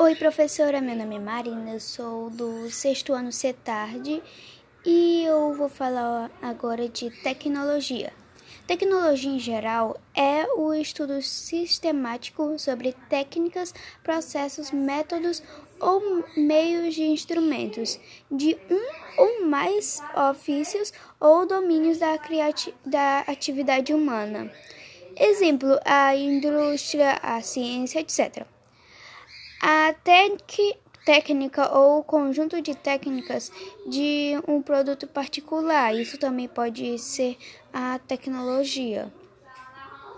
Oi, professora. Meu nome é Marina, eu sou do sexto ano CETARD e eu vou falar agora de tecnologia. Tecnologia em geral é o estudo sistemático sobre técnicas, processos, métodos ou meios de instrumentos de um ou mais ofícios ou domínios da, da atividade humana. Exemplo, a indústria, a ciência, etc. A técnica ou conjunto de técnicas de um produto particular, isso também pode ser a tecnologia.